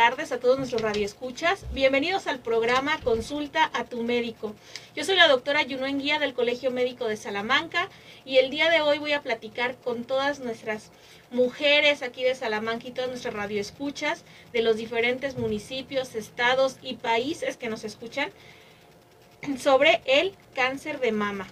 tardes a todos nuestros radioescuchas. Bienvenidos al programa Consulta a tu médico. Yo soy la doctora Yunuen Guía del Colegio Médico de Salamanca y el día de hoy voy a platicar con todas nuestras mujeres aquí de Salamanca y todas nuestras radioescuchas de los diferentes municipios, estados y países que nos escuchan sobre el cáncer de mama.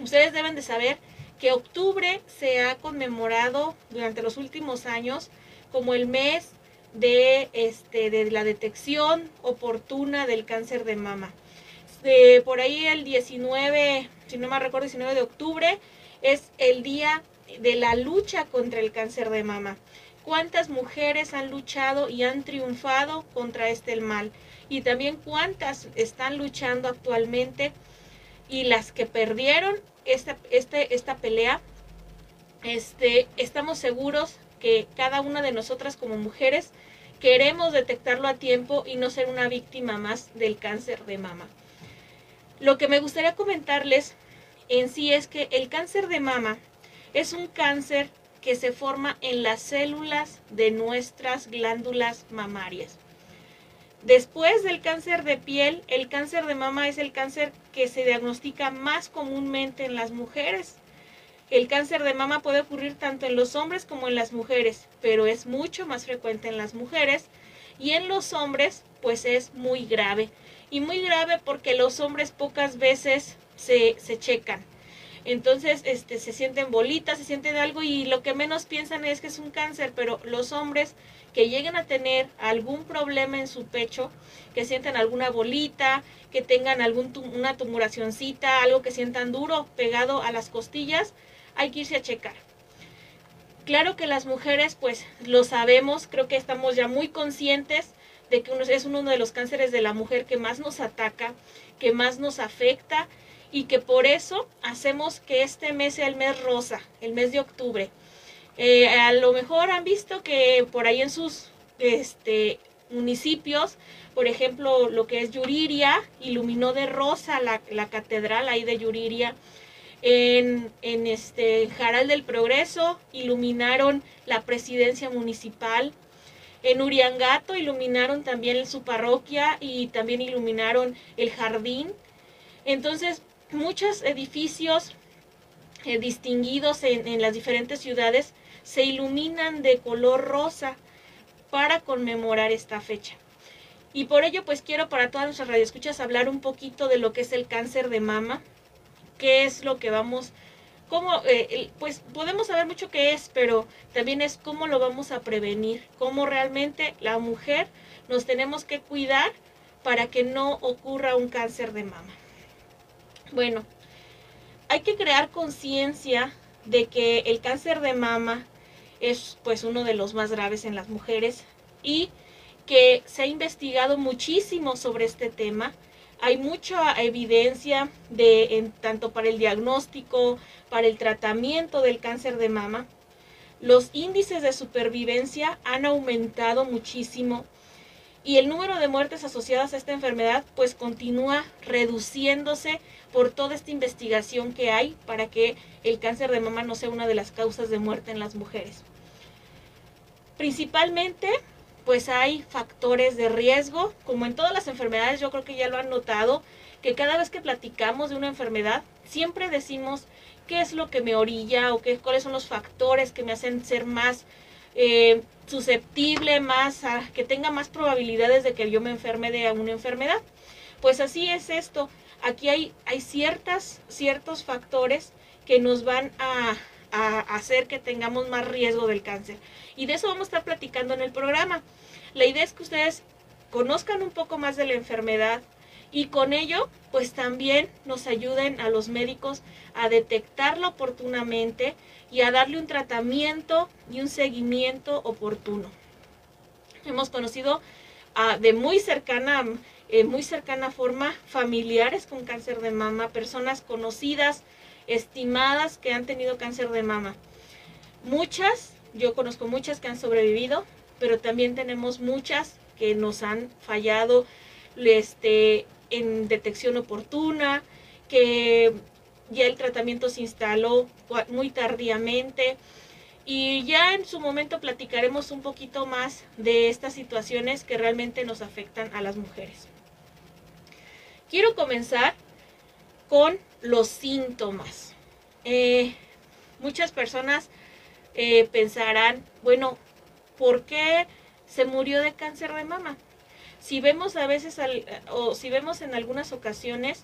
Ustedes deben de saber que octubre se ha conmemorado durante los últimos años como el mes de, este, de la detección oportuna del cáncer de mama. por ahí el 19, si no me recuerdo, 19 de octubre es el día de la lucha contra el cáncer de mama. ¿Cuántas mujeres han luchado y han triunfado contra este mal? Y también cuántas están luchando actualmente y las que perdieron esta, este, esta pelea, este, estamos seguros que cada una de nosotras como mujeres queremos detectarlo a tiempo y no ser una víctima más del cáncer de mama. Lo que me gustaría comentarles en sí es que el cáncer de mama es un cáncer que se forma en las células de nuestras glándulas mamarias. Después del cáncer de piel, el cáncer de mama es el cáncer que se diagnostica más comúnmente en las mujeres el cáncer de mama puede ocurrir tanto en los hombres como en las mujeres, pero es mucho más frecuente en las mujeres y en los hombres pues es muy grave. Y muy grave porque los hombres pocas veces se, se checan. Entonces, este, se sienten bolitas, se sienten algo y lo que menos piensan es que es un cáncer, pero los hombres que lleguen a tener algún problema en su pecho, que sientan alguna bolita, que tengan algún una tumuracioncita, algo que sientan duro pegado a las costillas, hay que irse a checar. Claro que las mujeres, pues lo sabemos, creo que estamos ya muy conscientes de que es uno de los cánceres de la mujer que más nos ataca, que más nos afecta y que por eso hacemos que este mes sea el mes rosa, el mes de octubre. Eh, a lo mejor han visto que por ahí en sus este, municipios, por ejemplo, lo que es Yuriria, iluminó de rosa la, la catedral ahí de Yuriria en, en este Jaral del Progreso iluminaron la presidencia municipal. En Uriangato iluminaron también su parroquia y también iluminaron el jardín. Entonces, muchos edificios eh, distinguidos en, en, las diferentes ciudades se iluminan de color rosa para conmemorar esta fecha. Y por ello, pues quiero para todas nuestras radioescuchas hablar un poquito de lo que es el cáncer de mama, qué es lo que vamos, cómo, eh, pues podemos saber mucho qué es, pero también es cómo lo vamos a prevenir, cómo realmente la mujer nos tenemos que cuidar para que no ocurra un cáncer de mama. Bueno, hay que crear conciencia de que el cáncer de mama es pues uno de los más graves en las mujeres y que se ha investigado muchísimo sobre este tema hay mucha evidencia de tanto para el diagnóstico, para el tratamiento del cáncer de mama. Los índices de supervivencia han aumentado muchísimo y el número de muertes asociadas a esta enfermedad pues continúa reduciéndose por toda esta investigación que hay para que el cáncer de mama no sea una de las causas de muerte en las mujeres. Principalmente pues hay factores de riesgo, como en todas las enfermedades, yo creo que ya lo han notado, que cada vez que platicamos de una enfermedad, siempre decimos qué es lo que me orilla o qué, cuáles son los factores que me hacen ser más eh, susceptible, más que tenga más probabilidades de que yo me enferme de una enfermedad. Pues así es esto. Aquí hay, hay ciertas, ciertos factores que nos van a, a hacer que tengamos más riesgo del cáncer. Y de eso vamos a estar platicando en el programa. La idea es que ustedes conozcan un poco más de la enfermedad y con ello pues también nos ayuden a los médicos a detectarla oportunamente y a darle un tratamiento y un seguimiento oportuno. Hemos conocido de muy cercana, eh, muy cercana forma familiares con cáncer de mama, personas conocidas, estimadas que han tenido cáncer de mama. Muchas, yo conozco muchas que han sobrevivido, pero también tenemos muchas que nos han fallado este, en detección oportuna, que ya el tratamiento se instaló muy tardíamente. Y ya en su momento platicaremos un poquito más de estas situaciones que realmente nos afectan a las mujeres. Quiero comenzar con los síntomas. Eh, muchas personas eh, pensarán, bueno, ¿por qué se murió de cáncer de mama? Si vemos a veces, o si vemos en algunas ocasiones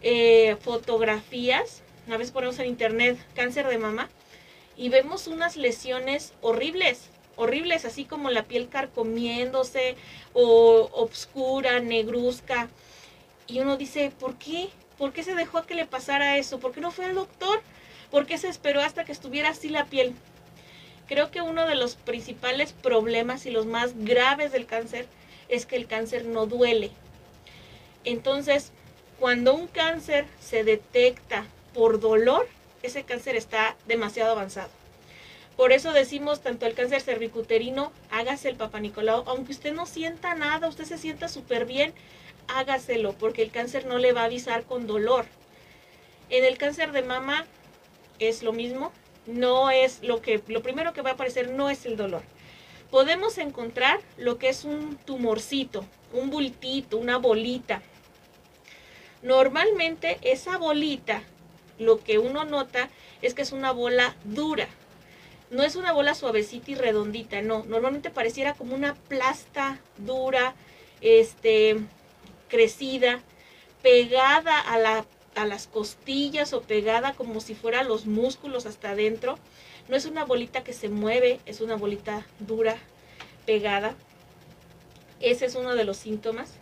eh, fotografías, a veces ponemos en internet cáncer de mama, y vemos unas lesiones horribles, horribles, así como la piel carcomiéndose o obscura, negruzca. Y uno dice, ¿por qué? ¿Por qué se dejó que le pasara eso? ¿Por qué no fue al doctor? ¿Por qué se esperó hasta que estuviera así la piel? Creo que uno de los principales problemas y los más graves del cáncer es que el cáncer no duele. Entonces, cuando un cáncer se detecta por dolor, ese cáncer está demasiado avanzado. Por eso decimos tanto el cáncer cervicuterino, hágase el Papa aunque usted no sienta nada, usted se sienta súper bien, hágaselo, porque el cáncer no le va a avisar con dolor. En el cáncer de mama es lo mismo, no es lo que, lo primero que va a aparecer no es el dolor. Podemos encontrar lo que es un tumorcito, un bultito, una bolita. Normalmente esa bolita lo que uno nota es que es una bola dura. No es una bola suavecita y redondita, no. Normalmente pareciera como una plasta dura, este, crecida, pegada a, la, a las costillas o pegada como si fuera los músculos hasta adentro. No es una bolita que se mueve, es una bolita dura, pegada. Ese es uno de los síntomas.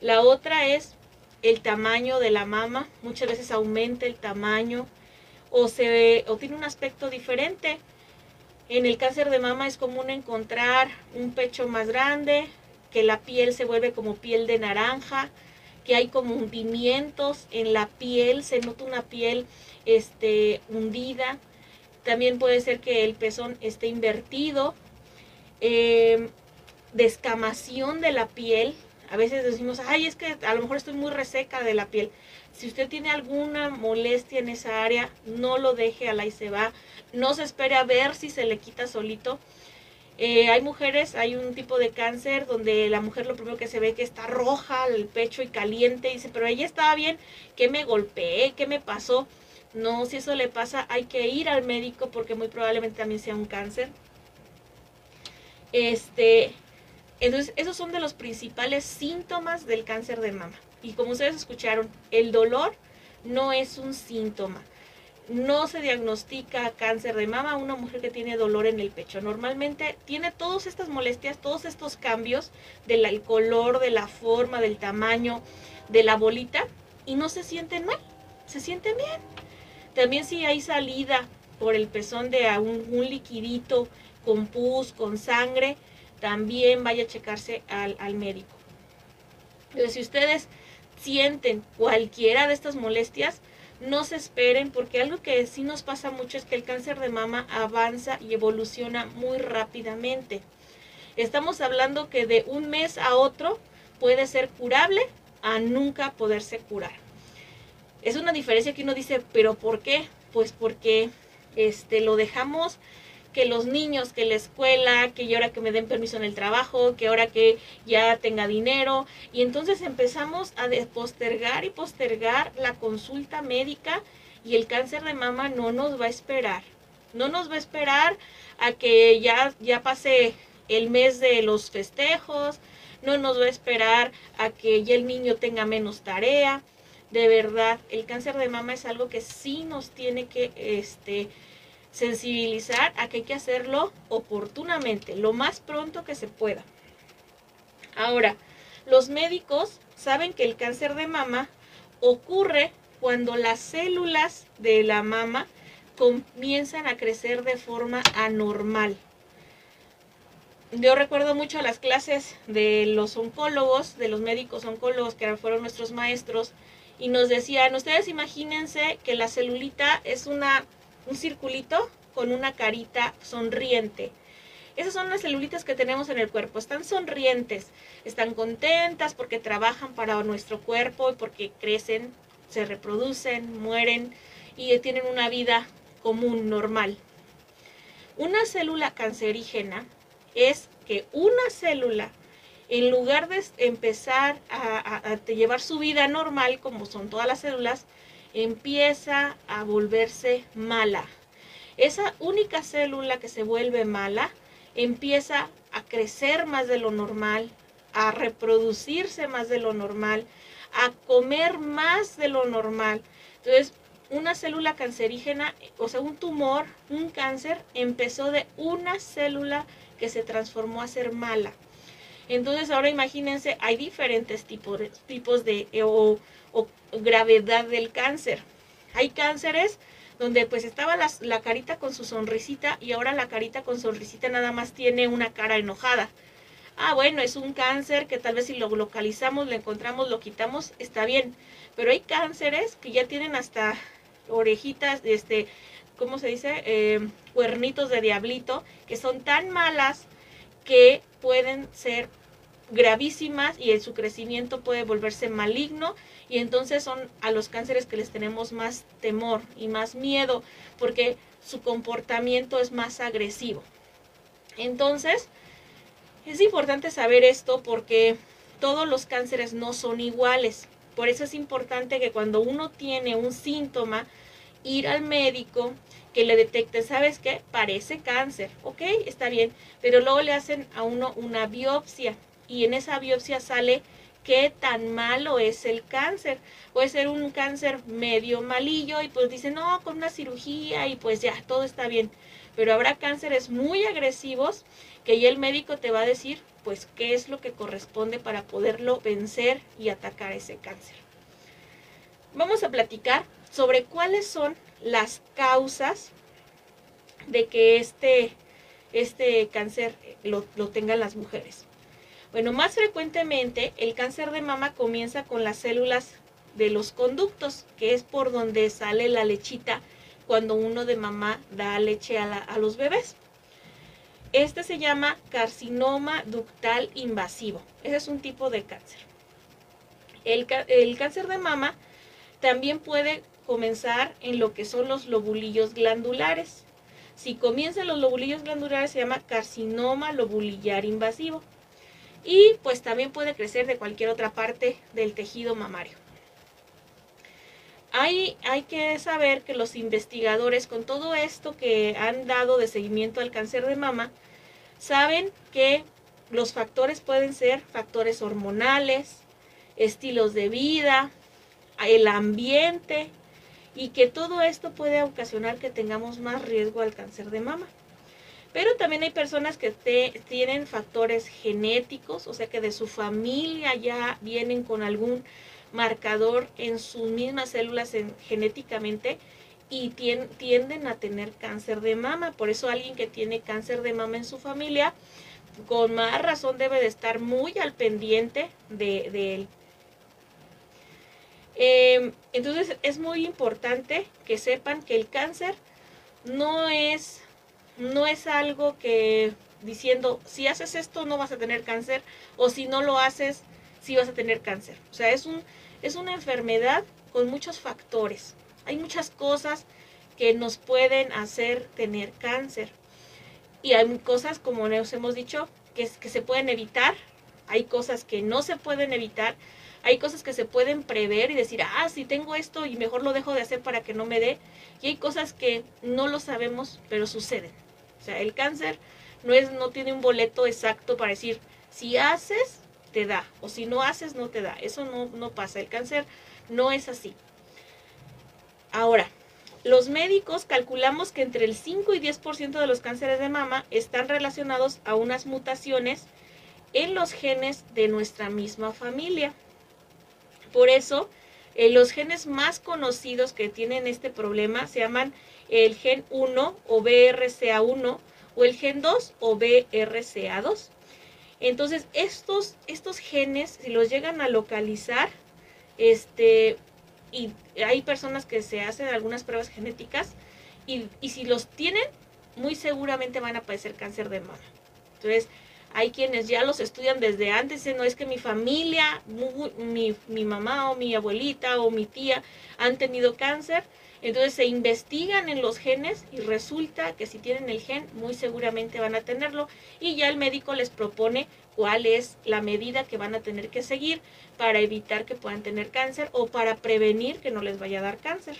La otra es el tamaño de la mama, muchas veces aumenta el tamaño o, se, o tiene un aspecto diferente. En el cáncer de mama es común encontrar un pecho más grande, que la piel se vuelve como piel de naranja, que hay como hundimientos en la piel, se nota una piel este, hundida. También puede ser que el pezón esté invertido. Eh, descamación de la piel, a veces decimos, ay, es que a lo mejor estoy muy reseca de la piel. Si usted tiene alguna molestia en esa área, no lo deje a la se va. No se espere a ver si se le quita solito. Eh, hay mujeres, hay un tipo de cáncer donde la mujer lo primero que se ve que está roja el pecho y caliente. Dice, pero ella estaba bien, ¿qué me golpeé? ¿Qué me pasó? No, si eso le pasa, hay que ir al médico porque muy probablemente también sea un cáncer. Este, entonces, esos son de los principales síntomas del cáncer de mama. Y como ustedes escucharon, el dolor no es un síntoma. No se diagnostica cáncer de mama a una mujer que tiene dolor en el pecho. Normalmente tiene todas estas molestias, todos estos cambios del color, de la forma, del tamaño de la bolita y no se sienten mal, se sienten bien. También si hay salida por el pezón de un, liquidito con pus, con sangre, también vaya a checarse al, médico. Entonces, si ustedes sienten cualquiera de estas molestias, no se esperen porque algo que sí nos pasa mucho es que el cáncer de mama avanza y evoluciona muy rápidamente. Estamos hablando que de un mes a otro puede ser curable a nunca poderse curar. Es una diferencia que uno dice, pero ¿por qué? Pues porque este, lo dejamos que los niños, que la escuela, que ahora que me den permiso en el trabajo, que ahora que ya tenga dinero. Y entonces empezamos a postergar y postergar la consulta médica y el cáncer de mama no nos va a esperar. No nos va a esperar a que ya, ya pase el mes de los festejos, no nos va a esperar a que ya el niño tenga menos tarea. De verdad, el cáncer de mama es algo que sí nos tiene que este, sensibilizar a que hay que hacerlo oportunamente, lo más pronto que se pueda. Ahora, los médicos saben que el cáncer de mama ocurre cuando las células de la mama comienzan a crecer de forma anormal. Yo recuerdo mucho las clases de los oncólogos, de los médicos oncólogos que fueron nuestros maestros, y nos decían, ustedes imagínense que la celulita es una un circulito con una carita sonriente. Esas son las celulitas que tenemos en el cuerpo. Están sonrientes, están contentas porque trabajan para nuestro cuerpo y porque crecen, se reproducen, mueren y tienen una vida común, normal. Una célula cancerígena es que una célula, en lugar de empezar a, llevar su vida normal, como son todas las células, empieza a volverse mala. Esa única célula que se vuelve mala empieza a crecer más de lo normal, a reproducirse más de lo normal, a comer más de lo normal. Entonces, una célula cancerígena, o sea, un tumor, un cáncer, empezó de una célula que se transformó a ser mala. Entonces, ahora imagínense, hay diferentes tipos, tipos de gravedad del cáncer. Hay cánceres donde pues estaba la, la, carita con su sonrisita y ahora la carita con sonrisita nada más tiene una cara enojada. Ah, bueno, es un cáncer que tal vez si lo localizamos, lo encontramos, lo quitamos, está bien. Pero hay cánceres que ya tienen hasta orejitas, este, ¿cómo se dice? Eh, cuernitos de diablito, que son tan malas que pueden ser gravísimas y en su crecimiento puede volverse maligno y entonces son a los cánceres que les tenemos más temor y más miedo porque su comportamiento es más agresivo. Entonces, es importante saber esto porque todos los cánceres no son iguales. Por eso es importante que cuando uno tiene un síntoma, ir al médico que le detecte, ¿sabes qué? Parece cáncer, ¿ok? Está bien, pero luego le hacen a uno una biopsia y en esa biopsia sale qué tan malo es el cáncer. Puede ser un cáncer medio malillo y pues dicen, no, con una cirugía y pues ya, todo está bien. Pero habrá cánceres muy agresivos que ya el médico te va a decir, pues, qué es lo que corresponde para poderlo vencer y atacar ese cáncer. Vamos a platicar sobre cuáles son las causas de que este, este cáncer lo, lo tengan las mujeres. Bueno, más frecuentemente el cáncer de mama comienza con las células de los conductos, que es por donde sale la lechita cuando uno de mamá da leche a, los bebés. Este se llama carcinoma ductal invasivo. Ese es un tipo de cáncer. El, el cáncer de mama también puede comenzar en lo que son los lobulillos glandulares. Si comienzan los lobulillos glandulares se llama carcinoma lobulillar invasivo. Y pues también puede crecer de cualquier otra parte del tejido mamario. Hay, hay, que saber que los investigadores con todo esto que han dado de seguimiento al cáncer de mama, saben que los factores pueden ser factores hormonales, estilos de vida, el ambiente, y que todo esto puede ocasionar que tengamos más riesgo al cáncer de mama. Pero también hay personas que tienen factores genéticos, o sea que de su familia ya vienen con algún marcador en sus mismas células genéticamente y tienden a tener cáncer de mama. Por eso alguien que tiene cáncer de mama en su familia, con más razón debe de estar muy al pendiente de, él. Em, entonces es muy importante que sepan que el cáncer no es, no es algo que diciendo si haces esto no vas a tener cáncer o si no lo haces sí vas a tener cáncer. O sea, es, un, es una enfermedad con muchos factores. Hay muchas cosas que nos pueden hacer tener cáncer. Y hay cosas, como nos hemos dicho, que, que se pueden evitar. Hay cosas que no se pueden evitar hay cosas que se pueden prever y decir, ah, si tengo esto y mejor lo dejo de hacer para que no me dé. Y hay cosas que no lo sabemos, pero suceden. O sea, el cáncer no, es, no tiene un boleto exacto para decir, si haces, te da, o si no haces, no te da. Eso no, no pasa. El cáncer no es así. Ahora, los médicos calculamos que entre el 5 y 10% de los cánceres de mama están relacionados a unas mutaciones en los genes de nuestra misma familia. Por eso, eh, los genes más conocidos que tienen este problema se llaman el gen 1 o BRCA1 o el gen 2 o BRCA2. Entonces, estos, estos genes, si los llegan a localizar, este, y hay personas que se hacen algunas pruebas genéticas, y, y si los tienen, muy seguramente van a padecer cáncer de mama. Entonces, hay quienes ya los estudian desde antes, no es que mi familia, mi, mamá o mi abuelita o mi tía han tenido cáncer Entonces se investigan en los genes y resulta que si tienen el gen, muy seguramente van a tenerlo y ya el médico les propone cuál es la medida que van a tener que seguir para evitar que puedan tener cáncer o para prevenir que no les vaya a dar cáncer.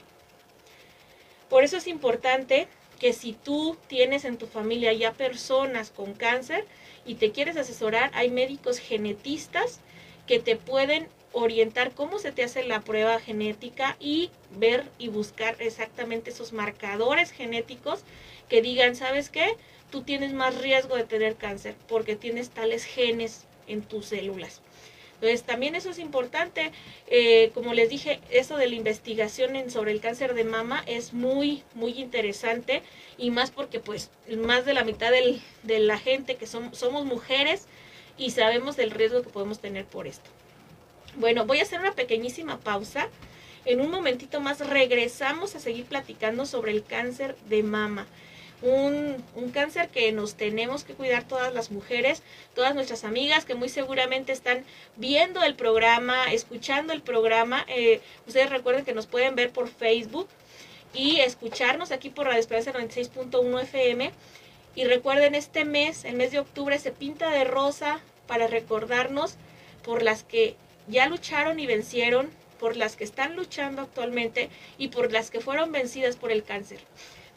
Por eso es importante que si tú tienes en tu familia ya personas con cáncer y te quieres asesorar, hay médicos genetistas que te pueden orientar cómo se te hace la prueba genética y ver y buscar exactamente esos marcadores genéticos que digan, ¿sabes qué? Tú tienes más riesgo de tener cáncer porque tienes tales genes en tus células. Entonces, también eso es importante. Eh, como les dije, eso de la investigación sobre el cáncer de mama es muy, muy interesante y más porque pues más de la mitad de la gente que somos mujeres y sabemos del riesgo que podemos tener por esto. Bueno, voy a hacer una pequeñísima pausa. En un momentito más regresamos a seguir platicando sobre el cáncer de mama. Un, cáncer que nos tenemos que cuidar todas las mujeres, todas nuestras amigas que muy seguramente están viendo el programa, escuchando el programa. Eh, ustedes recuerden que nos pueden ver por Facebook y escucharnos aquí por Radio Esperanza 96.1 FM. Y recuerden, este mes, el mes de octubre, se pinta de rosa para recordarnos por las que ya lucharon y vencieron, por las que están luchando actualmente y por las que fueron vencidas por el cáncer.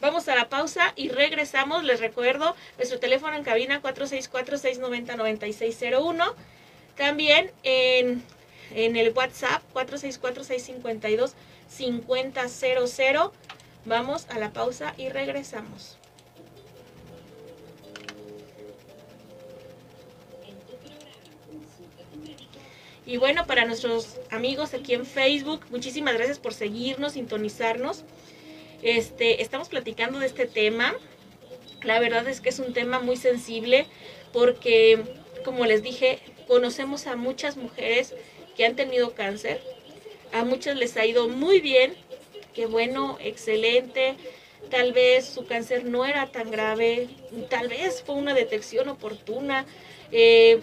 Vamos a la pausa y regresamos. Les recuerdo nuestro teléfono en cabina 464-690-9601. También en, en el WhatsApp 464-652-5000. Vamos a la pausa y regresamos. Y bueno, para nuestros amigos aquí en Facebook, muchísimas gracias por seguirnos, sintonizarnos. Este, estamos platicando de este tema. La verdad es que es un tema muy sensible porque, como les dije, conocemos a muchas mujeres que han tenido cáncer. A muchas les ha ido muy bien. Qué bueno, excelente. Tal vez su cáncer no era tan grave. Tal vez fue una detección oportuna. Eh,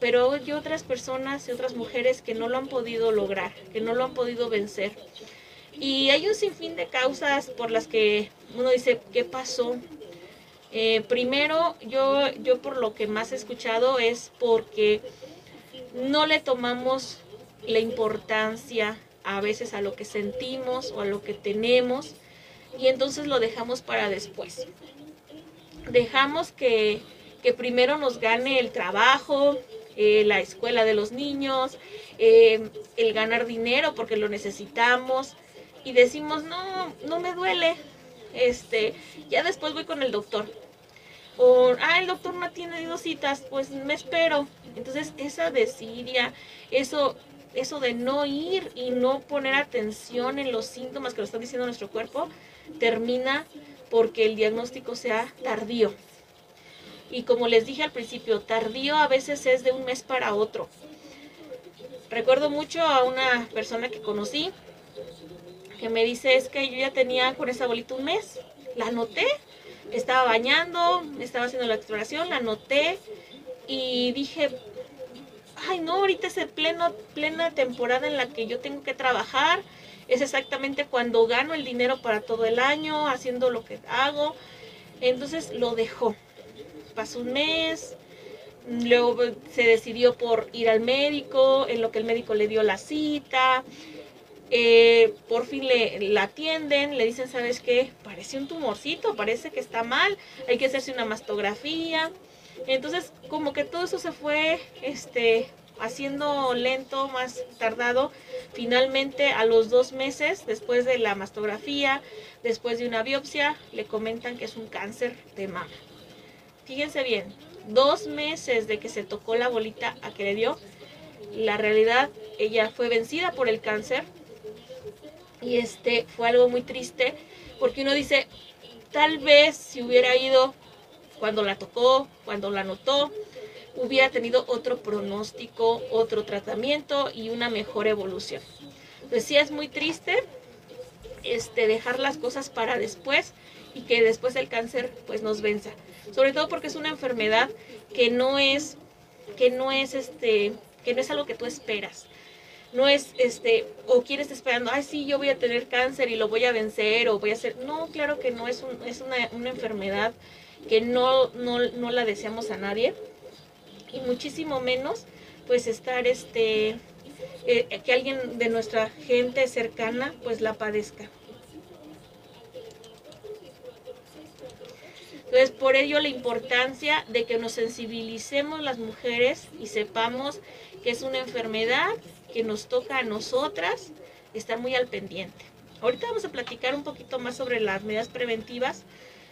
pero hay otras personas y otras mujeres que no lo han podido lograr, que no lo han podido vencer. Y hay un sinfín de causas por las que uno dice, ¿qué pasó? Eh, primero, yo, yo por lo que más he escuchado es porque no le tomamos la importancia a veces a lo que sentimos o a lo que tenemos y entonces lo dejamos para después. Dejamos que que primero nos gane el trabajo, eh, la escuela de los niños, eh, el ganar dinero porque lo necesitamos y decimos, no, no me duele, este, ya después voy con el doctor. O, ah, el doctor no tiene dos citas, pues me espero. Entonces, esa desidia, eso, eso de no ir y no poner atención en los síntomas que nos están diciendo nuestro cuerpo, termina porque el diagnóstico sea tardío y como les dije al principio, tardío a veces es de un mes para otro. Recuerdo mucho a una persona que conocí que me dice es que yo ya tenía con esa bolita un mes, la anoté, estaba bañando, estaba haciendo la exploración, la anoté y dije, ay no, ahorita es pleno, plena temporada en la que yo tengo que trabajar, es exactamente cuando gano el dinero para todo el año, haciendo lo que hago, entonces lo dejó pasó un mes, luego se decidió por ir al médico, en lo que el médico le dio la cita, eh, por fin le la atienden, le dicen, ¿sabes qué? Parece un tumorcito, parece que está mal, hay que hacerse una mastografía. Entonces, como que todo eso se fue este, haciendo lento, más tardado. Finalmente, a los dos meses, después de la mastografía, después de una biopsia, le comentan que es un cáncer de mama fíjense bien, dos meses de que se tocó la bolita a que le dio, la realidad, ella fue vencida por el cáncer y este fue algo muy triste porque uno dice, tal vez si hubiera ido cuando la tocó, cuando la notó, hubiera tenido otro pronóstico, otro tratamiento y una mejor evolución. Entonces sí es muy triste este, dejar las cosas para después y que después el cáncer pues nos venza sobre todo porque es una enfermedad que no es, que no es este, que no es algo que tú esperas. no es este, o quieres esperando, ay, sí, yo voy a tener cáncer y lo voy a vencer o voy a hacer. No, claro que no, es, un, es una, una enfermedad que no, no, no la deseamos a nadie y muchísimo menos pues estar este eh, que alguien de nuestra gente cercana pues la padezca. Entonces, por ello la importancia de que nos sensibilicemos las mujeres y sepamos que es una enfermedad que nos toca a nosotras, estar muy al pendiente. Ahorita vamos a platicar un poquito más sobre las medidas preventivas,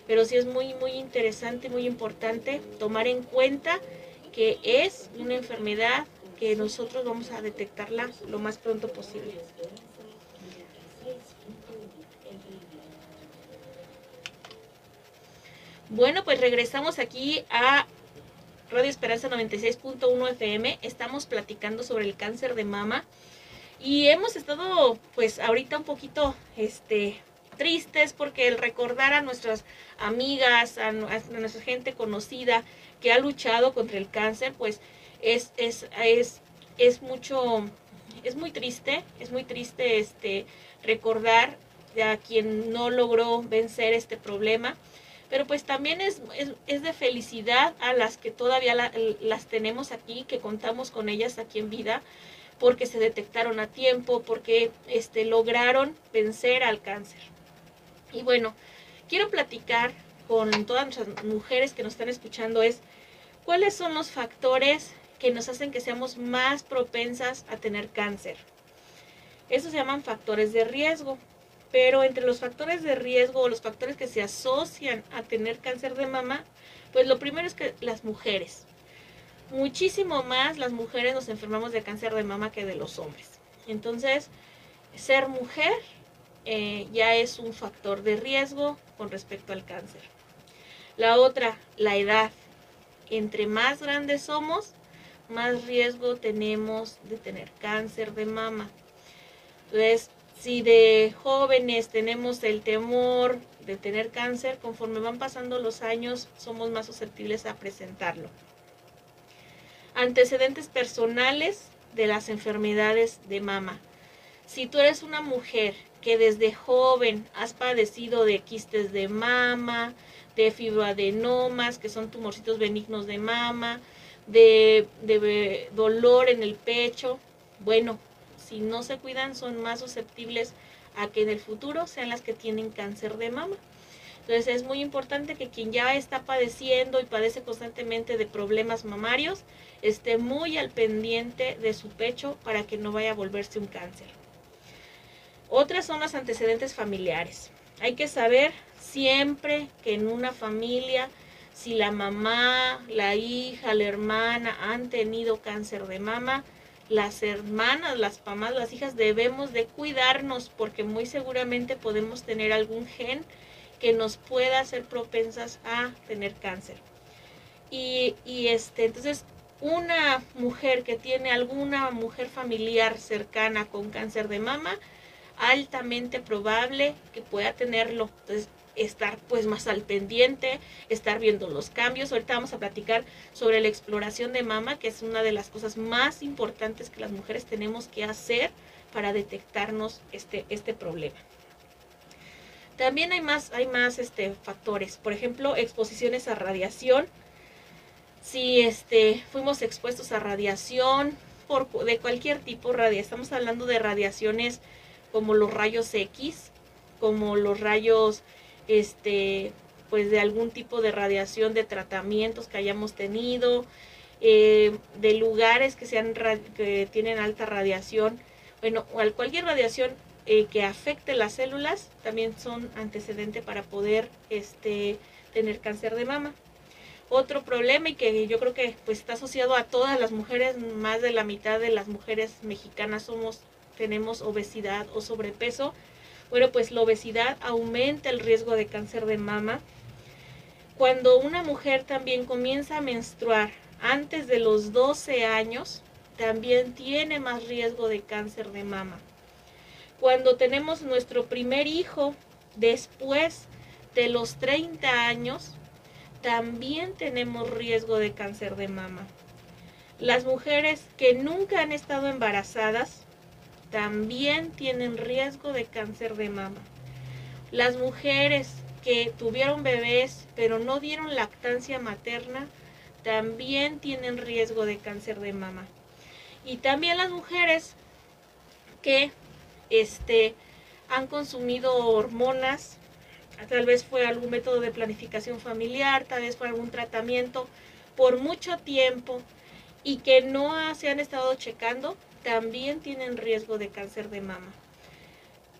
pero sí es muy, muy interesante, muy importante tomar en cuenta que es una enfermedad que nosotros vamos a detectarla lo más pronto posible. Bueno, pues regresamos aquí a Radio Esperanza 96.1 FM. Estamos platicando sobre el cáncer de mama y hemos estado pues ahorita un poquito este tristes porque el recordar a nuestras amigas, a, nuestra gente conocida que ha luchado contra el cáncer, pues es, es, es, es mucho, es muy triste, es muy triste este recordar a quien no logró vencer este problema pero pues también es, es, de felicidad a las que todavía las tenemos aquí, que contamos con ellas aquí en vida, porque se detectaron a tiempo, porque este, lograron vencer al cáncer. Y bueno, quiero platicar con todas nuestras mujeres que nos están escuchando es cuáles son los factores que nos hacen que seamos más propensas a tener cáncer. Esos se llaman factores de riesgo. Pero entre los factores de riesgo o los factores que se asocian a tener cáncer de mama, pues lo primero es que las mujeres. Muchísimo más las mujeres nos enfermamos de cáncer de mama que de los hombres. Entonces, ser mujer eh, ya es un factor de riesgo con respecto al cáncer. La otra, la edad. Entre más grandes somos, más riesgo tenemos de tener cáncer de mama. Entonces, si de jóvenes tenemos el temor de tener cáncer, conforme van pasando los años somos más susceptibles a presentarlo. Antecedentes personales de las enfermedades de mama. Si tú eres una mujer que desde joven has padecido de quistes de mama, de fibroadenomas, que son tumorcitos benignos de mama, de, de dolor en el pecho, bueno, si no se cuidan, son más susceptibles a que en el futuro sean las que tienen cáncer de mama. Entonces es muy importante que quien ya está padeciendo y padece constantemente de problemas mamarios esté muy al pendiente de su pecho para que no vaya a volverse un cáncer. Otras son los antecedentes familiares. Hay que saber siempre que en una familia, si la mamá, la hija, la hermana han tenido cáncer de mama, las hermanas, las mamás, las hijas debemos de cuidarnos porque muy seguramente podemos tener algún gen que nos pueda hacer propensas a tener cáncer. Y, y este, entonces, una mujer que tiene alguna mujer familiar cercana con cáncer de mama, altamente probable que pueda tenerlo. Entonces, estar pues más al pendiente, estar viendo los cambios. Ahorita vamos a platicar sobre la exploración de mama, que es una de las cosas más importantes que las mujeres tenemos que hacer para detectarnos este, este problema. También hay más, hay más este, factores, por ejemplo, exposiciones a radiación. Si este, fuimos expuestos a radiación por, de cualquier tipo, estamos hablando de radiaciones como los rayos X, como los rayos este, pues de algún tipo de radiación, de tratamientos que hayamos tenido, eh, de lugares que, sean, que tienen alta radiación, bueno, cualquier radiación eh, que afecte las células también son antecedentes para poder este, tener cáncer de mama. Otro problema y que yo creo que pues está asociado a todas las mujeres, más de la mitad de las mujeres mexicanas somos tenemos obesidad o sobrepeso, bueno, pues la obesidad aumenta el riesgo de cáncer de mama. Cuando una mujer también comienza a menstruar antes de los 12 años, también tiene más riesgo de cáncer de mama. Cuando tenemos nuestro primer hijo después de los 30 años, también tenemos riesgo de cáncer de mama. Las mujeres que nunca han estado embarazadas también tienen riesgo de cáncer de mama. Las mujeres que tuvieron bebés pero no dieron lactancia materna también tienen riesgo de cáncer de mama. Y también las mujeres que este, han consumido hormonas, tal vez fue algún método de planificación familiar, tal vez fue algún tratamiento por mucho tiempo y que no se han estado checando, también tienen riesgo de cáncer de mama.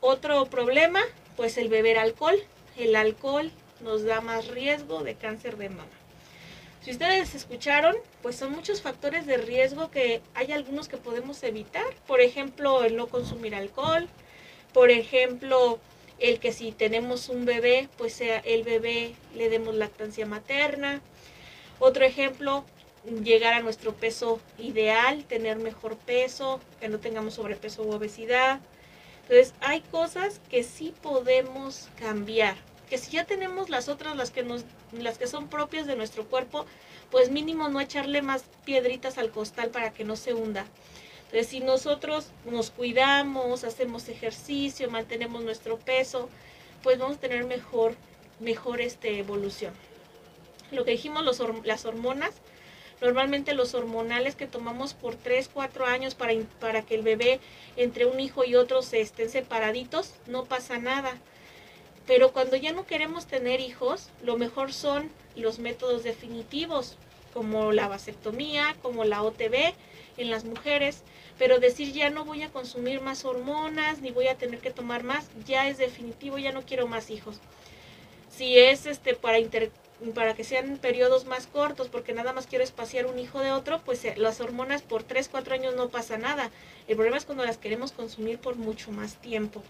Otro problema, pues el beber alcohol. El alcohol nos da más riesgo de cáncer de mama. Si ustedes escucharon, pues son muchos factores de riesgo que hay algunos que podemos evitar. Por ejemplo, el no consumir alcohol. Por ejemplo, el que si tenemos un bebé, pues sea el bebé le demos lactancia materna. Otro ejemplo, llegar a nuestro peso ideal, tener mejor peso, que no tengamos sobrepeso u obesidad. Entonces, hay cosas que sí podemos cambiar que si ya tenemos las otras, las que, nos, las que son propias de nuestro cuerpo, pues mínimo no echarle más piedritas al costal para que no se hunda. Entonces, si nosotros nos cuidamos, hacemos ejercicio, mantenemos nuestro peso, pues vamos a tener mejor, mejor este, evolución. Lo que dijimos, las hormonas, normalmente los hormonales que tomamos por 3, 4 años para, para que el bebé entre un hijo y otro se estén separaditos, no pasa nada pero cuando ya no queremos tener hijos, lo mejor son los métodos definitivos, como la vasectomía, como la OTB en las mujeres, pero decir ya no voy a consumir más hormonas, ni voy a tener que tomar más, ya es definitivo, ya no quiero más hijos. Si es este para para que sean periodos más cortos, porque nada más quiero espaciar un hijo de otro, pues eh, las hormonas por 3, 4 años no pasa nada. El problema es cuando las queremos consumir por mucho más tiempo.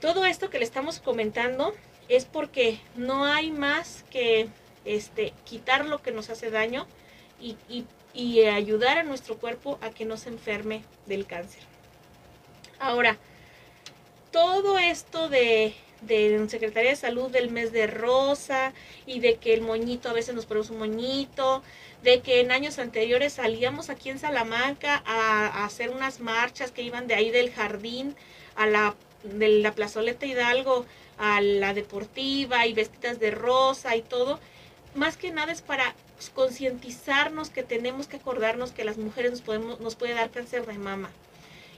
Todo esto que le estamos comentando es porque no hay más que este, quitar lo que nos hace daño y, ayudar a nuestro cuerpo a que no se enferme del cáncer. Ahora, todo esto de, de Secretaría de Salud del mes de rosa y de que el moñito a veces nos ponemos un moñito, de que en años anteriores salíamos aquí en Salamanca a, hacer unas marchas que iban de ahí del jardín a la de la plazoleta Hidalgo a la deportiva y vestidas de rosa y todo, más que nada es para concientizarnos que tenemos que acordarnos que las mujeres nos, podemos, nos puede dar cáncer de mama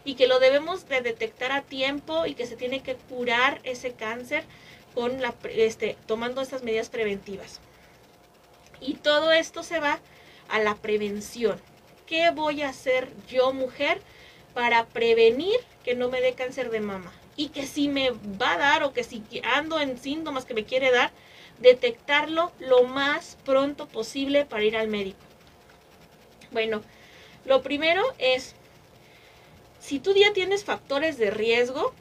y que lo debemos de detectar a tiempo y que se tiene que curar ese cáncer con la, este, tomando estas medidas preventivas. Y todo esto se va a la prevención. ¿Qué voy a hacer yo, mujer, para prevenir que no me dé cáncer de mama? y que si me va a dar o que si ando en síntomas que me quiere dar, detectarlo lo más pronto posible para ir al médico. Bueno, lo primero es, si tú ya tienes factores de riesgo,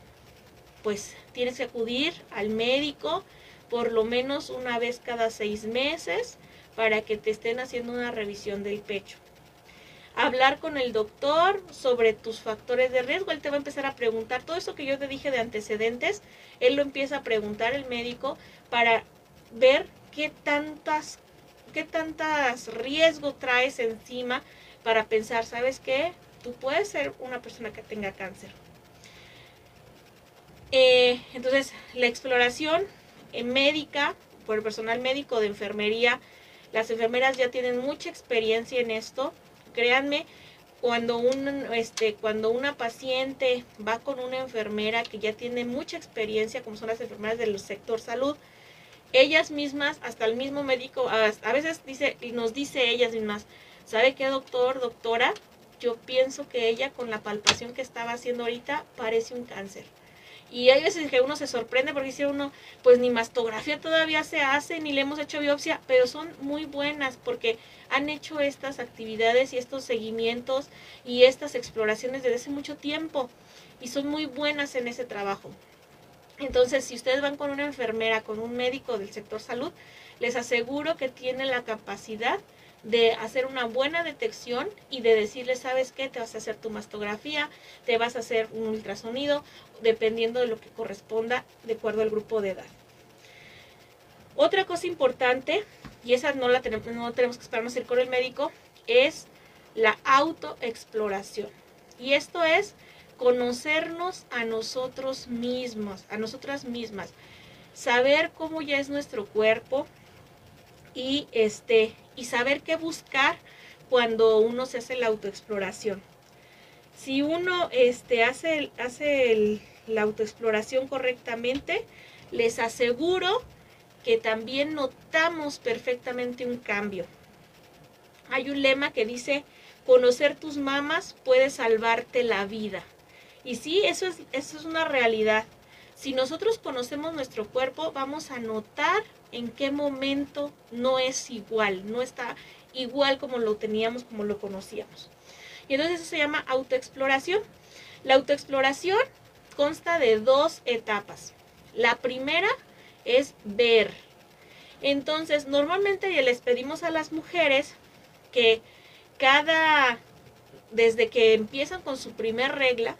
pues tienes que acudir al médico por lo menos una vez cada seis meses para que te estén haciendo una revisión del pecho hablar con el doctor sobre tus factores de riesgo. Él te va a empezar a preguntar todo eso que yo te dije de antecedentes. Él lo empieza a preguntar el médico para ver qué tantas, qué tantas riesgo traes encima para pensar, ¿sabes qué? Tú puedes ser una persona que tenga cáncer. Eh, entonces, la exploración médica por el personal médico de enfermería, las enfermeras ya tienen mucha experiencia en esto Créanme, cuando, un, este, cuando una paciente va con una enfermera que ya tiene mucha experiencia, como son las enfermeras del sector salud, ellas mismas, hasta el mismo médico, a, veces dice, nos dice ellas mismas, ¿sabe qué doctor, doctora? Yo pienso que ella con la palpación que estaba haciendo ahorita parece un cáncer. Y hay veces que uno se sorprende porque dice uno, pues ni mastografía todavía se hace, ni le hemos hecho biopsia, pero son muy buenas porque han hecho estas actividades y estos seguimientos y estas exploraciones desde hace mucho tiempo y son muy buenas en ese trabajo. Entonces, si ustedes van con una enfermera, con un médico del sector salud, les aseguro que tienen la capacidad de hacer una buena detección y de decirle, ¿sabes qué? Te vas a hacer tu mastografía, te vas a hacer un ultrasonido, dependiendo de lo que corresponda de acuerdo al grupo de edad. Otra cosa importante, y esa no la tenemos, no tenemos que esperarnos ir con el médico, es la autoexploración. Y esto es conocernos a nosotros mismos, a nosotras mismas, saber cómo ya es nuestro cuerpo y este y saber qué buscar cuando uno se hace la autoexploración. Si uno este, hace, hace la autoexploración correctamente, les aseguro que también notamos perfectamente un cambio. Hay un lema que dice, conocer tus mamas puede salvarte la vida. Y sí, eso es, eso es una realidad. Si nosotros conocemos nuestro cuerpo, vamos a notar en qué momento no es igual, no está igual como lo teníamos, como lo conocíamos. Y entonces eso se llama autoexploración. La autoexploración consta de dos etapas. La primera es ver. Entonces, normalmente les pedimos a las mujeres que cada, desde que empiezan con su primer regla,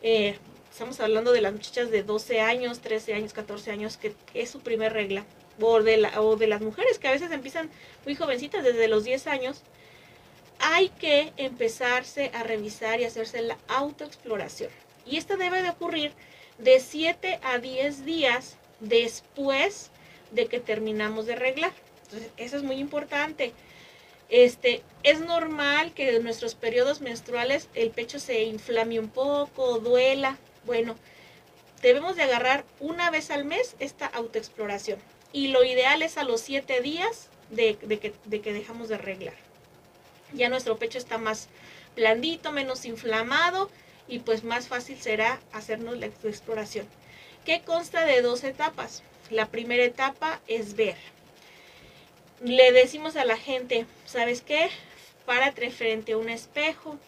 eh, estamos hablando de las muchachas de 12 años, 13 años, 14 años, que es su primer regla, o de, las mujeres que a veces empiezan muy jovencitas, desde los 10 años, hay que empezarse a revisar y hacerse la autoexploración. Y esta debe de ocurrir de 7 a 10 días después de que terminamos de reglar. Entonces, eso es muy importante. Este, es normal que en nuestros periodos menstruales el pecho se inflame un poco, duela. Bueno, debemos de agarrar una vez al mes esta autoexploración. Y lo ideal es a los 7 días de, que, de que dejamos de reglar. Ya nuestro pecho está más blandito, menos inflamado y pues más fácil será hacernos la exploración, que consta de dos etapas. La primera etapa es ver. Le decimos a la gente, ¿sabes qué? Párate frente a un espejo.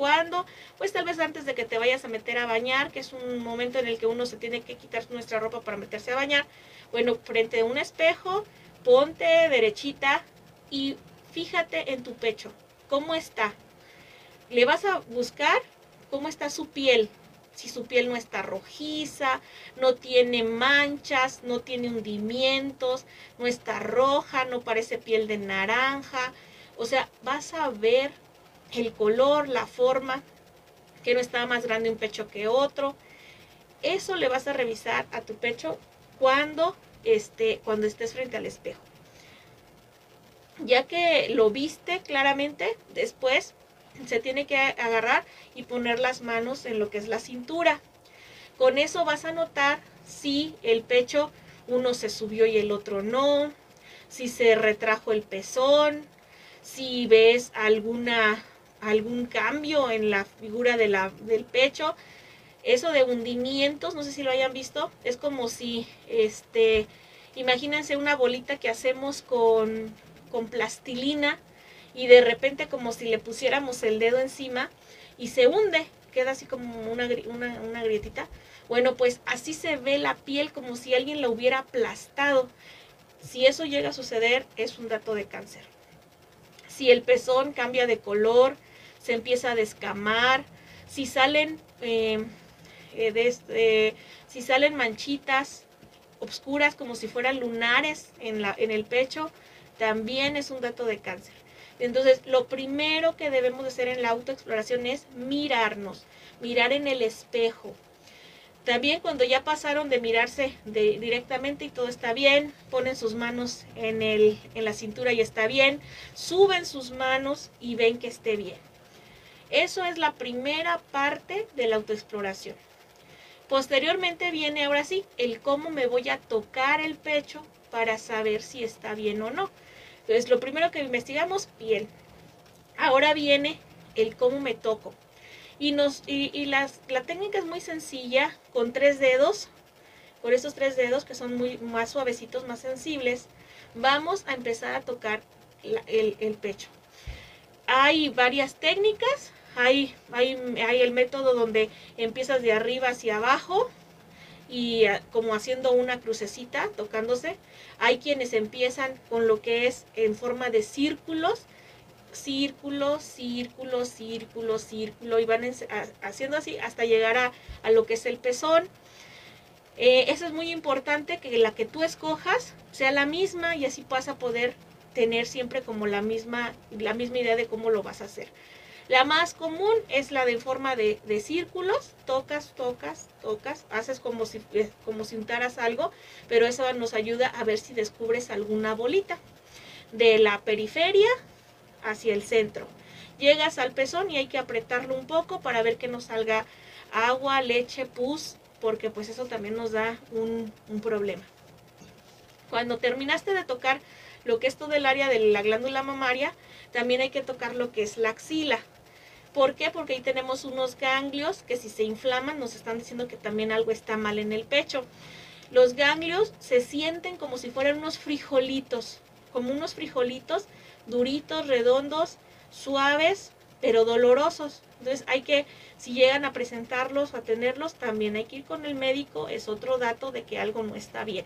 ¿Cuándo? Pues tal vez antes de que te vayas a meter a bañar, que es un momento en el que uno se tiene que quitar nuestra ropa para meterse a bañar. Bueno, frente a un espejo, ponte derechita y fíjate en tu pecho. ¿Cómo está? Le vas a buscar cómo está su piel, si su piel no está rojiza, no tiene manchas, no tiene hundimientos, no está roja, no parece piel de naranja. O sea, vas a ver el color, la forma, que no está más grande un pecho que otro. Eso le vas a revisar a tu pecho cuando, esté, cuando estés frente al espejo. Ya que lo viste claramente, después se tiene que agarrar y poner las manos en lo que es la cintura. Con eso vas a notar si el pecho uno se subió y el otro no, si se retrajo el pezón, si ves alguna algún cambio en la figura de la, del pecho. Eso de hundimientos, no sé si lo hayan visto, es como si, este, imagínense una bolita que hacemos con, con plastilina y de repente como si le pusiéramos el dedo encima y se hunde, queda así como una, una, grietita. Bueno, pues así se ve la piel como si alguien la hubiera aplastado. Si eso llega a suceder, es un dato de cáncer. Si el pezón cambia de color, se empieza a descamar, si salen, eh, eh, este, si salen manchitas oscuras como si fueran lunares en, la, en el pecho, también es un dato de cáncer. Entonces, lo primero que debemos hacer en la autoexploración es mirarnos, mirar en el espejo. También cuando ya pasaron de mirarse directamente y todo está bien, ponen sus manos en, el, en la cintura y está bien, suben sus manos y ven que esté bien. Eso es la primera parte de la autoexploración. Posteriormente viene ahora sí el cómo me voy a tocar el pecho para saber si está bien o no. Entonces, lo primero que investigamos, piel. Ahora viene el cómo me toco. Y, nos, y, la técnica es muy sencilla, con tres dedos, con estos tres dedos que son muy más suavecitos, más sensibles, vamos a empezar a tocar el, pecho. Hay varias técnicas, hay, hay, hay el método donde empiezas de arriba hacia abajo, y ah, como haciendo una crucecita, tocándose. Hay quienes empiezan con lo que es en forma de círculos, círculo, círculo, círculo, círculo, y van haciendo así hasta llegar a, lo que es el pezón. Eh, eso es muy importante que la que tú escojas sea la misma y así vas a poder tener siempre como la misma, la misma idea de cómo lo vas a hacer. La más común es la de forma de, círculos, tocas, tocas, tocas, haces como si, eh, como si untaras algo, pero eso nos ayuda a ver si descubres alguna bolita. De la periferia hacia el centro. Llegas al pezón y hay que apretarlo un poco para ver que no salga agua, leche, pus, porque pues eso también nos da un, un problema. Cuando terminaste de tocar lo que es todo el área de la glándula mamaria, también hay que tocar lo que es la axila. ¿Por qué? Porque ahí tenemos unos ganglios que si se inflaman nos están diciendo que también algo está mal en el pecho. Los ganglios se sienten como si fueran unos frijolitos, como unos frijolitos duritos, redondos, suaves, pero dolorosos. Entonces hay que, si llegan a presentarlos o a tenerlos, también hay que ir con el médico. Es otro dato de que algo no está bien.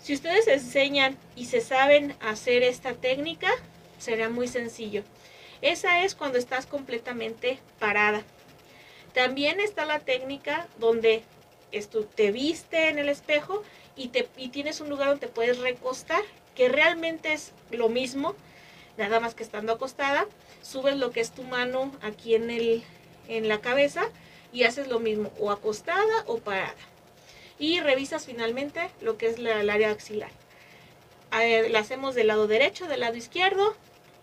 Si ustedes enseñan y se saben hacer esta técnica, será muy sencillo. Esa es cuando estás completamente parada. También está la técnica donde te viste en el espejo y, te, y tienes un lugar donde puedes recostar, que realmente es lo mismo, nada más que estando acostada. Subes lo que es tu mano aquí en, el, en la cabeza y haces lo mismo, o acostada o parada. Y revisas finalmente lo que es la, el área axilar. Eh, la hacemos del lado derecho, del lado izquierdo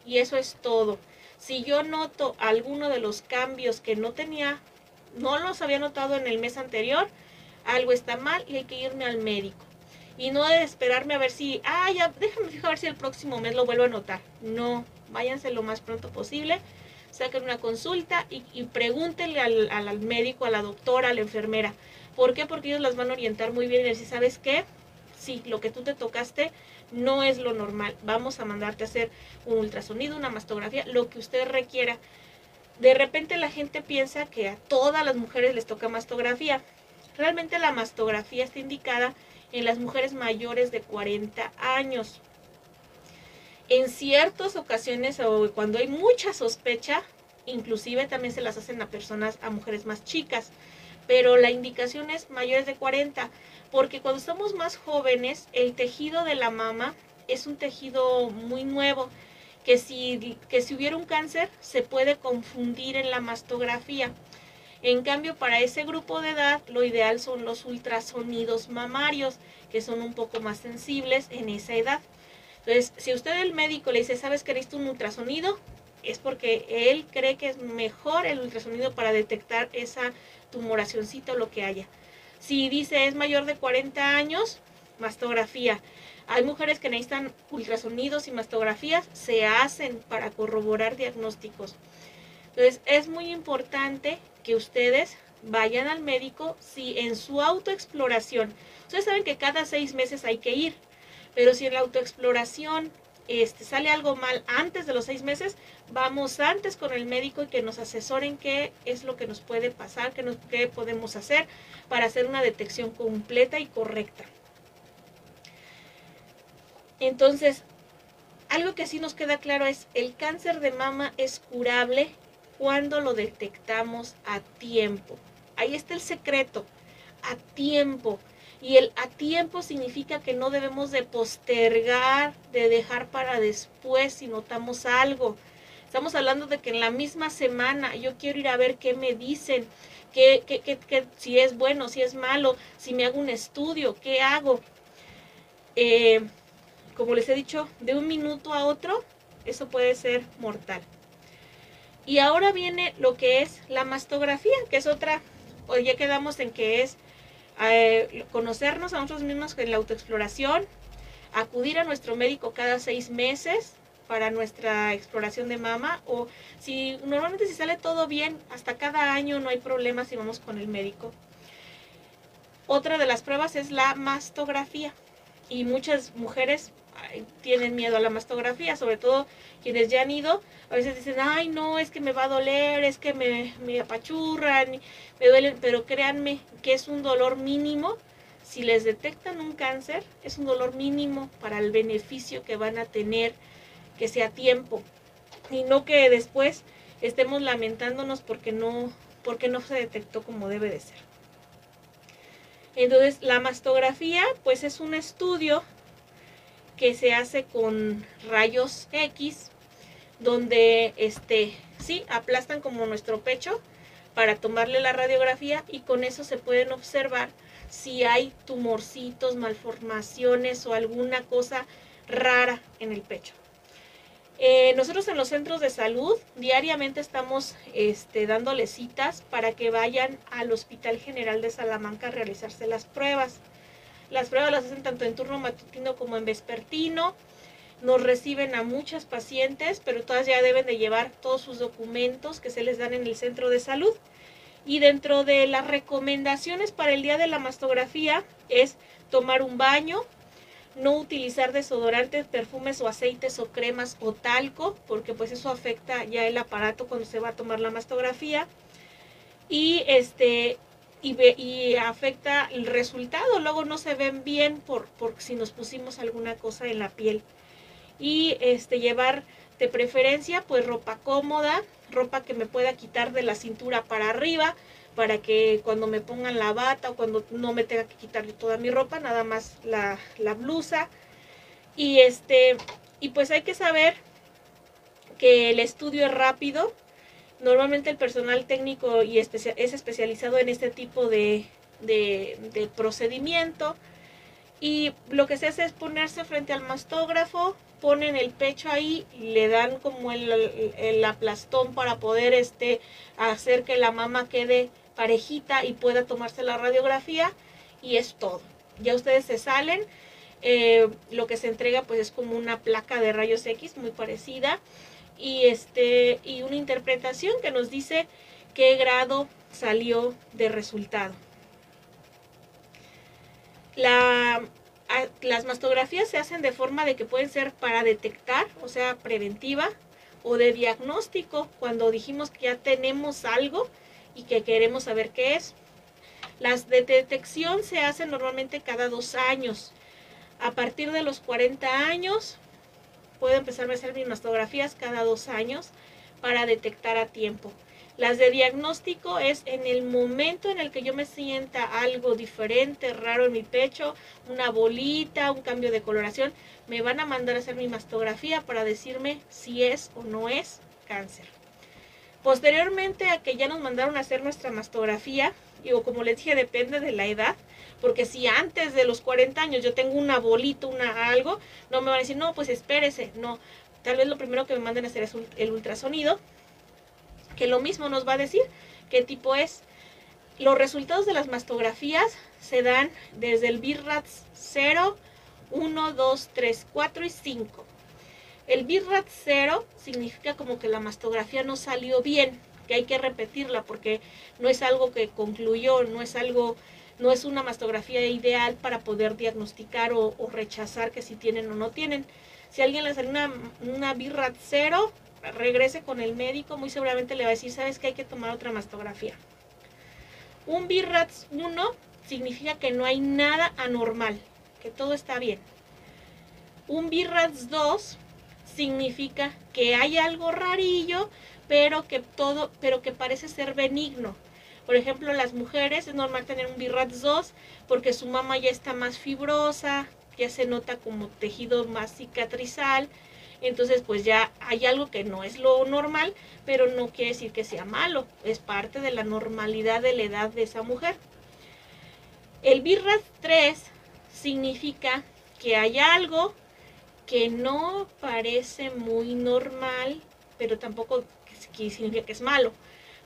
y eso es todo. Si yo noto alguno de los cambios que no tenía, no los había notado en el mes anterior, algo está mal y hay que irme al médico. Y no de esperarme a ver si, ah, ya, déjame fijar a ver si el próximo mes lo vuelvo a notar. No, váyanse lo más pronto posible, saquen una consulta y, y pregúntenle al, al, médico, a la doctora, a la enfermera. ¿Por qué? Porque ellos las van a orientar muy bien y decir, ¿sabes qué? Sí, lo que tú te tocaste no es lo normal. Vamos a mandarte a hacer un ultrasonido, una mastografía, lo que usted requiera. De repente la gente piensa que a todas las mujeres les toca mastografía. Realmente la mastografía está indicada en las mujeres mayores de 40 años. En ciertas ocasiones o cuando hay mucha sospecha, inclusive también se las hacen a personas, a mujeres más chicas, pero la indicación es mayores de 40, porque cuando somos más jóvenes, el tejido de la mama es un tejido muy nuevo, que si, que si hubiera un cáncer se puede confundir en la mastografía. En cambio, para ese grupo de edad, lo ideal son los ultrasonidos mamarios, que son un poco más sensibles en esa edad. Entonces, si usted el médico le dice, ¿sabes que necesito un ultrasonido? Es porque él cree que es mejor el ultrasonido para detectar esa tumoracióncita o lo que haya. Si dice es mayor de 40 años, mastografía. Hay mujeres que necesitan ultrasonidos y mastografías, se hacen para corroborar diagnósticos. Entonces, es muy importante que ustedes vayan al médico si en su autoexploración, ustedes saben que cada seis meses hay que ir, pero si en la autoexploración este, sale algo mal antes de los seis meses, vamos antes con el médico y que nos asesoren qué es lo que nos puede pasar, qué, nos, qué podemos hacer para hacer una detección completa y correcta. Entonces, algo que sí nos queda claro es, el cáncer de mama es curable cuando lo detectamos a tiempo. Ahí está el secreto, a tiempo. Y el a tiempo significa que no debemos de postergar, de dejar para después si notamos algo. Estamos hablando de que en la misma semana yo quiero ir a ver qué me dicen, qué, qué, qué, si es bueno, si es malo, si me hago un estudio, qué hago. Eh, como les he dicho, de un minuto a otro, eso puede ser mortal. Y ahora viene lo que es la mastografía, que es otra, hoy ya quedamos en que es eh, conocernos a nosotros mismos en la autoexploración, acudir a nuestro médico cada seis meses para nuestra exploración de mama o si normalmente si sale todo bien, hasta cada año no hay problema si vamos con el médico. Otra de las pruebas es la mastografía y muchas mujeres tienen miedo a la mastografía, sobre todo quienes ya han ido, a veces dicen, ay no, es que me va a doler, es que me, me apachurran, me duelen, pero créanme que es un dolor mínimo. Si les detectan un cáncer, es un dolor mínimo para el beneficio que van a tener, que sea tiempo, y no que después estemos lamentándonos porque no, porque no se detectó como debe de ser. Entonces, la mastografía, pues es un estudio que se hace con rayos X donde este, sí, aplastan como nuestro pecho para tomarle la radiografía y con eso se pueden observar si hay tumorcitos, malformaciones o alguna cosa rara en el pecho. Eh, nosotros en los centros de salud diariamente estamos este, dándole citas para que vayan al Hospital General de Salamanca a realizarse las pruebas. Las pruebas las hacen tanto en turno matutino como en vespertino. Nos reciben a muchas pacientes, pero todas ya deben de llevar todos sus documentos que se les dan en el centro de salud. Y dentro de las recomendaciones para el día de la mastografía es tomar un baño, no utilizar desodorantes, perfumes o aceites o cremas o talco, porque pues eso afecta ya el aparato cuando se va a tomar la mastografía. Y este y, y afecta el resultado, luego no se ven bien por, por si nos pusimos alguna cosa en la piel. Y este llevar de preferencia pues ropa cómoda, ropa que me pueda quitar de la cintura para arriba, para que cuando me pongan la bata o cuando no me tenga que quitar toda mi ropa, nada más la, blusa. Y este, y pues hay que saber que el estudio es rápido. Normalmente el personal técnico y es especializado en este tipo de, de, procedimiento. Y lo que se hace es ponerse frente al mastógrafo, ponen el pecho ahí le dan como el, el, aplastón para poder este, hacer que la mama quede parejita y pueda tomarse la radiografía y es todo. Ya ustedes se salen, eh, lo que se entrega pues es como una placa de rayos X muy parecida y, este, y una interpretación que nos dice qué grado salió de resultado. La, las mastografías se hacen de forma de que pueden ser para detectar, o sea, preventiva, o de diagnóstico, cuando dijimos que ya tenemos algo y que queremos saber qué es. Las de detección se hacen normalmente cada dos años. A partir de los 40 años, puedo empezar a hacer mis mastografías cada dos años para detectar a tiempo. Las de diagnóstico es en el momento en el que yo me sienta algo diferente, raro en mi pecho, una bolita, un cambio de coloración, me van a mandar a hacer mi mastografía para decirme si es o no es cáncer. Posteriormente a que ya nos mandaron a hacer nuestra mastografía, digo, como les dije, depende de la edad, porque si antes de los 40 años yo tengo una bolita, una algo, no me van a decir, no, pues espérese, no. Tal vez lo primero que me manden a hacer es el ultrasonido, que lo mismo nos va a decir qué tipo es. Los resultados de las mastografías se dan desde el BIRATS 0, 1, 2, 3, 4 y 5. El BIRAT 0 significa como que la mastografía no salió bien, que hay que repetirla porque no es algo que concluyó, no es algo, no es una mastografía ideal para poder diagnosticar o, rechazar que si tienen o no tienen. Si alguien le sale una, una BIRAT 0, regrese con el médico, muy seguramente le va a decir, sabes que hay que tomar otra mastografía. Un BIRAT 1 significa que no hay nada anormal, que todo está bien. Un BIRAT 2 significa que hay algo rarillo, pero que todo, pero que parece ser benigno. Por ejemplo, las mujeres es normal tener un BIRATS 2 porque su mama ya está más fibrosa, ya se nota como tejido más cicatrizal. Entonces, pues ya hay algo que no es lo normal, pero no quiere decir que sea malo. Es parte de la normalidad de la edad de esa mujer. El BIRATS 3 significa que hay algo que no parece muy normal, pero tampoco significa que es malo,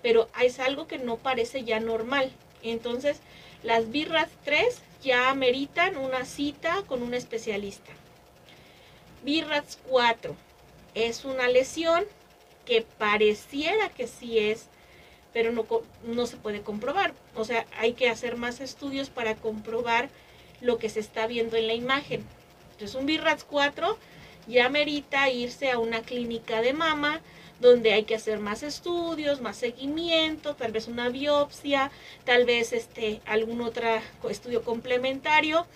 pero es algo que no parece ya normal. Entonces, las birras 3 ya ameritan una cita con un especialista. Birras 4 es una lesión que pareciera que sí es, pero no, no se puede comprobar. O sea, hay que hacer más estudios para comprobar lo que se está viendo en la imagen. Entonces un BIRATS 4 ya merita irse a una clínica de mama donde hay que hacer más estudios, más seguimiento, tal vez una biopsia, tal vez este, algún otro estudio complementario.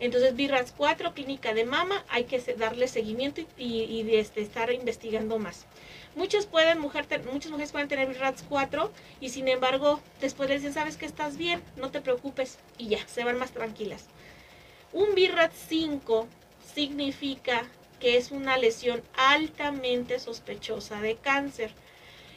Entonces, BIRATS 4, clínica de mama, hay que darle seguimiento y, este, estar investigando más. Muchas, pueden, mujer, muchas mujeres pueden tener BIRATS 4 y sin embargo después les dicen, sabes que estás bien, no te preocupes y ya, se van más tranquilas. Un BIRATS 5 significa que es una lesión altamente sospechosa de cáncer.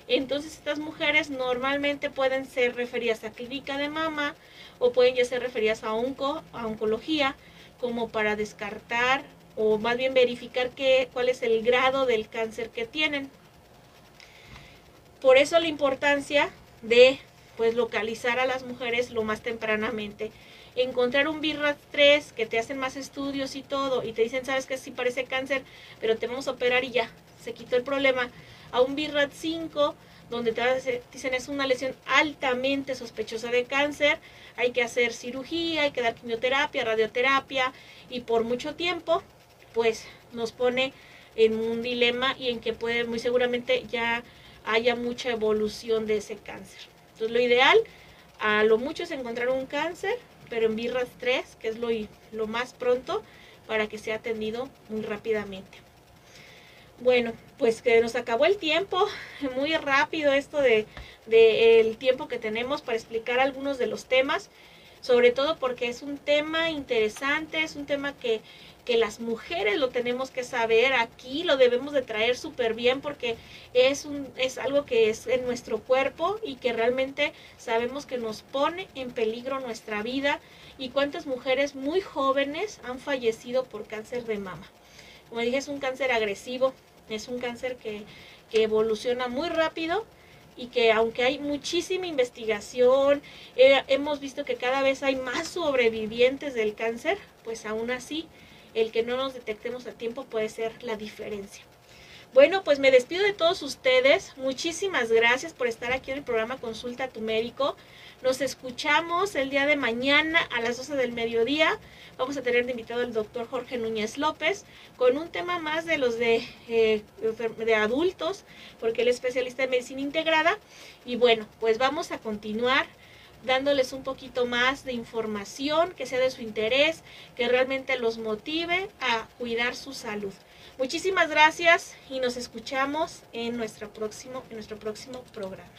Entonces estas mujeres normalmente pueden ser referidas a clínica de mama o pueden ya ser referidas a, a oncología como para descartar o más bien verificar qué, cuál es el grado del cáncer que tienen. Por eso la importancia de pues localizar a las mujeres lo más tempranamente. Encontrar un BIRAT 3 que te hacen más estudios y todo y te dicen, sabes que sí parece cáncer, pero te vamos a operar y ya, se quitó el problema. A un BIRAT 5 donde te dicen es una lesión altamente sospechosa de cáncer, hay que hacer cirugía, hay que dar quimioterapia, radioterapia y por mucho tiempo pues nos pone en un dilema y en que puede muy seguramente ya haya mucha evolución de ese cáncer. Entonces lo ideal a lo mucho es encontrar un cáncer, pero en BIRRAS 3, que es lo, lo más pronto para que sea atendido muy rápidamente. Bueno, pues que nos acabó el tiempo, muy rápido esto de, de el tiempo que tenemos para explicar algunos de los temas, sobre todo porque es un tema interesante, es un tema que que las mujeres lo tenemos que saber, aquí lo debemos de traer súper bien porque es, un, es algo que es en nuestro cuerpo y que realmente sabemos que nos pone en peligro nuestra vida y cuántas mujeres muy jóvenes han fallecido por cáncer de mama. Como dije, es un cáncer agresivo, es un cáncer que, que evoluciona muy rápido y que aunque hay muchísima investigación, eh, hemos visto que cada vez hay más sobrevivientes del cáncer, pues aún así el que no nos detectemos a tiempo puede ser la diferencia. Bueno, pues me despido de todos ustedes. Muchísimas gracias por estar aquí en el programa Consulta a tu médico. Nos escuchamos el día de mañana a las 12 del mediodía. Vamos a tener de invitado al doctor Jorge Núñez López con un tema más de los de, eh, de adultos, porque él es especialista en medicina integrada. Y bueno, pues vamos a continuar dándoles un poquito más de información que sea de su interés, que realmente los motive a cuidar su salud. Muchísimas gracias y nos escuchamos en nuestro próximo, en nuestro próximo programa.